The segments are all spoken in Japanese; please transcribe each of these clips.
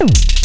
Ooh.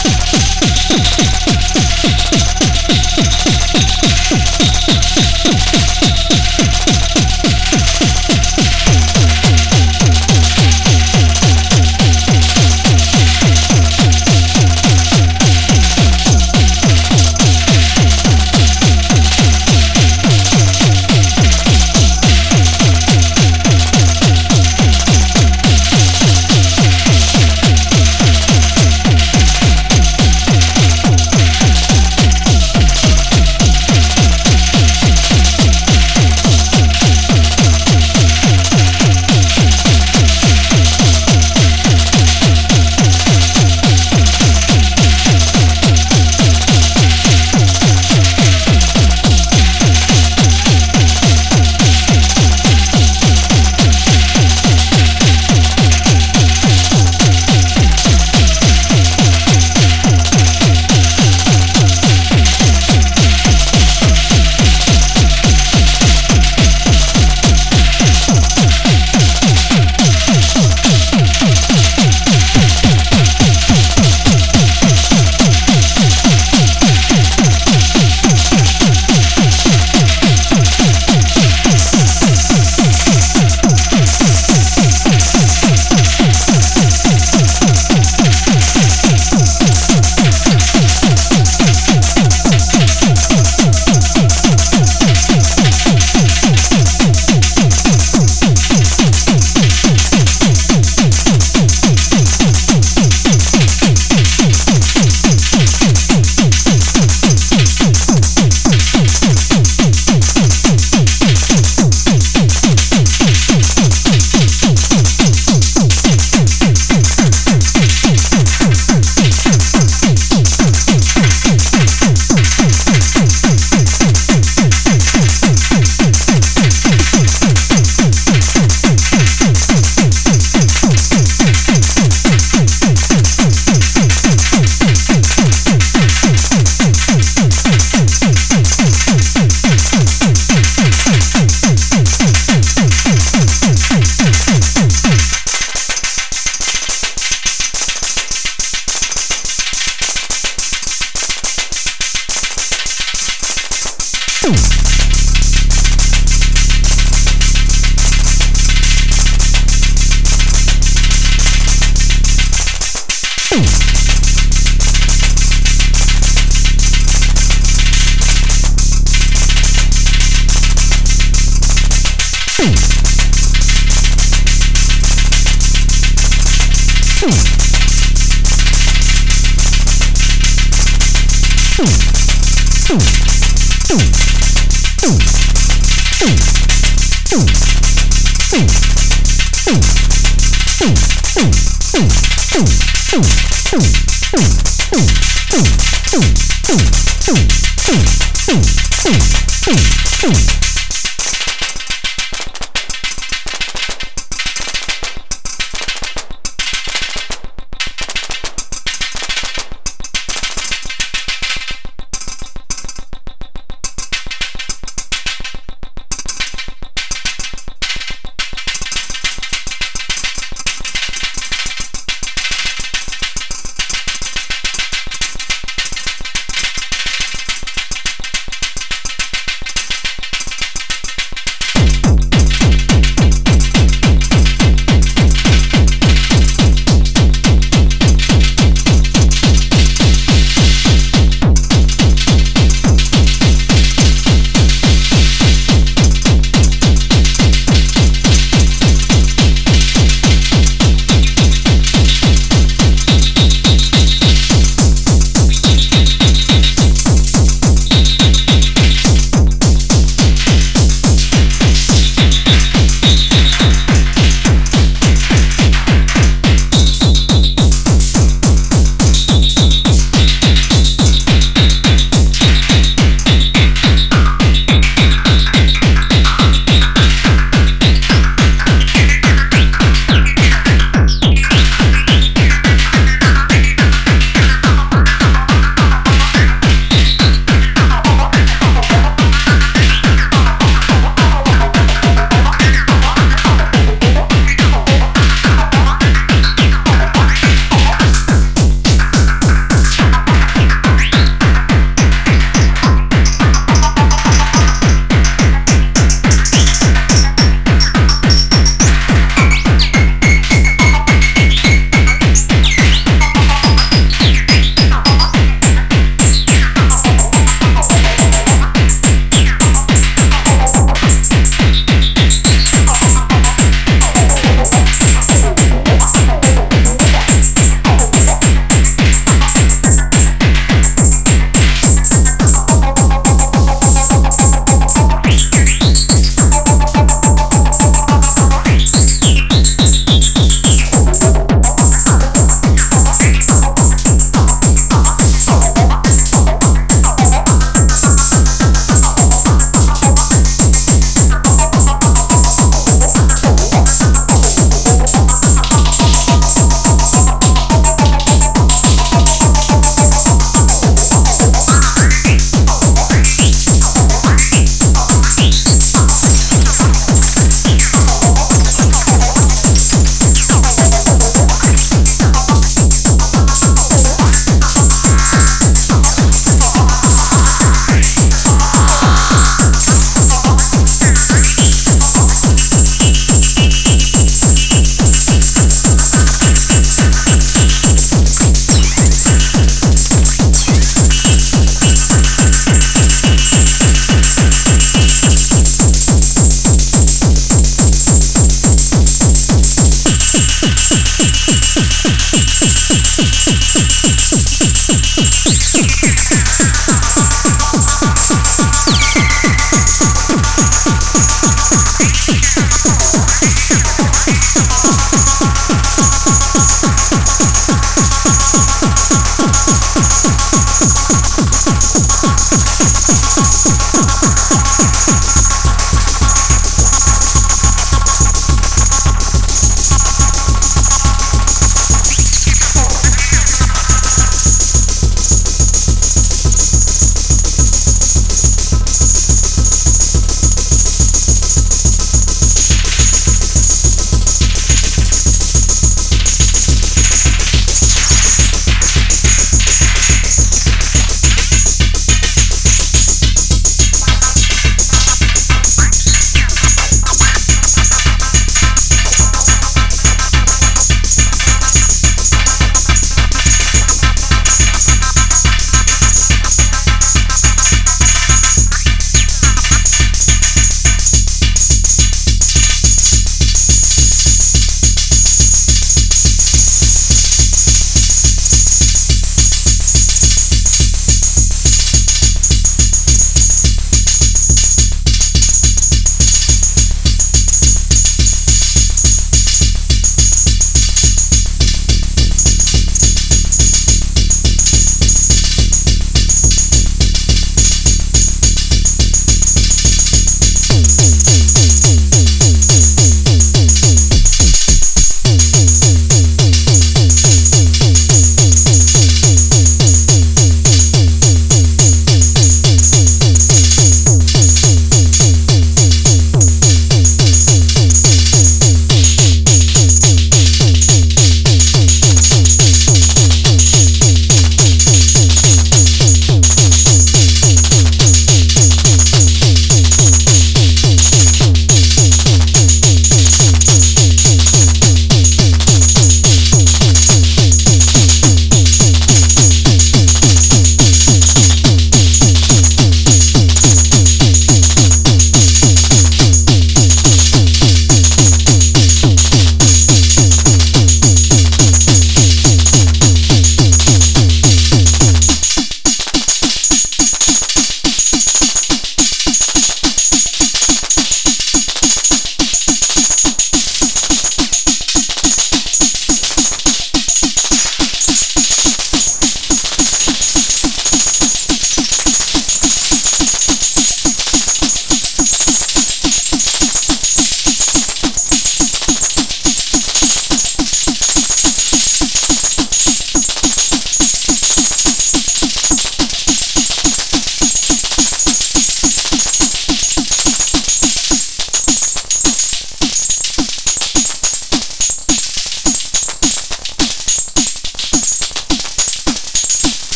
Thank you.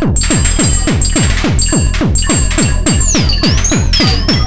Thank you.